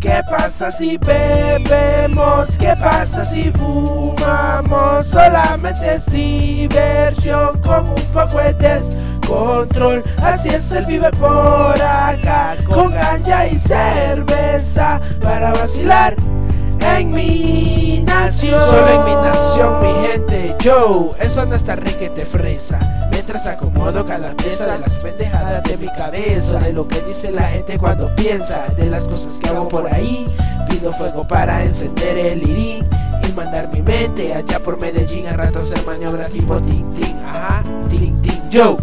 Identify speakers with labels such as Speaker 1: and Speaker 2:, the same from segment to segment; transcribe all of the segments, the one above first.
Speaker 1: ¿Qué pasa si bebemos? ¿Qué pasa si fumamos? Solamente es diversión con un poco de descontrol. Así es el vive por acá con ganja y cerveza para vacilar en mi nación.
Speaker 2: Solo en mi nación, mi gente. Yo, eso no está te fresa. Mientras acomodo cada pieza de las pendejadas de mi cabeza. De lo que dice la gente cuando piensa. De las cosas que hago por ahí. Pido fuego para encender el irín. Y mandar mi mente allá por Medellín. A ratos hacer maniobras tipo ting ting. Ajá, ting ting. Yo.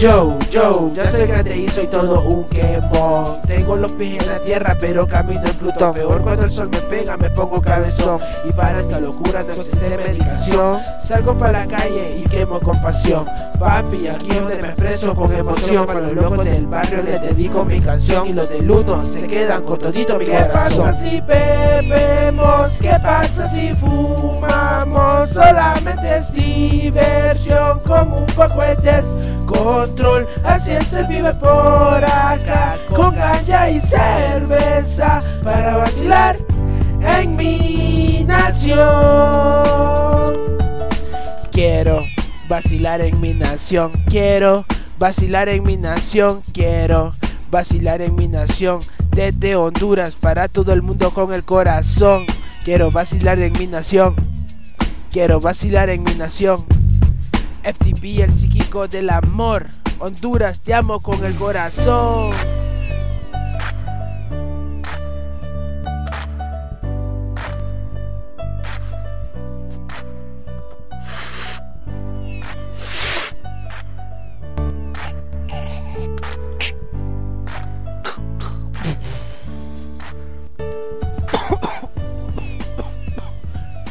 Speaker 2: Yo, yo, ya soy grande y soy todo un quemón. Tengo los pies en la tierra pero camino en Plutón. Peor cuando el sol me pega me pongo cabezón. Y para esta locura no existe medicación. Salgo para la calle y quemo con pasión. Papi, aquí donde me expreso con emoción Para los locos del barrio les dedico mi canción. Y los del uno se quedan con todito mi
Speaker 1: corazón. ¿Qué pasa si bebemos? ¿Qué pasa si fumamos? Solamente es diversión con un poco de control. Así es el vive por acá, con ganja y cerveza para vacilar en mi nación.
Speaker 2: Quiero vacilar en mi nación, quiero vacilar en mi nación, quiero vacilar en mi nación. Desde Honduras para todo el mundo con el corazón. Quiero vacilar en mi nación. Quiero vacilar en mi nación. FTP, el psíquico del amor. Honduras, te amo con el corazón.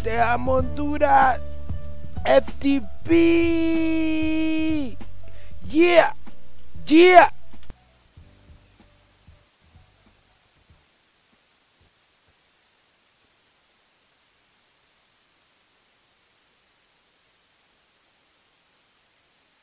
Speaker 2: Te amo Honduras. FTP. Yeah, yeah.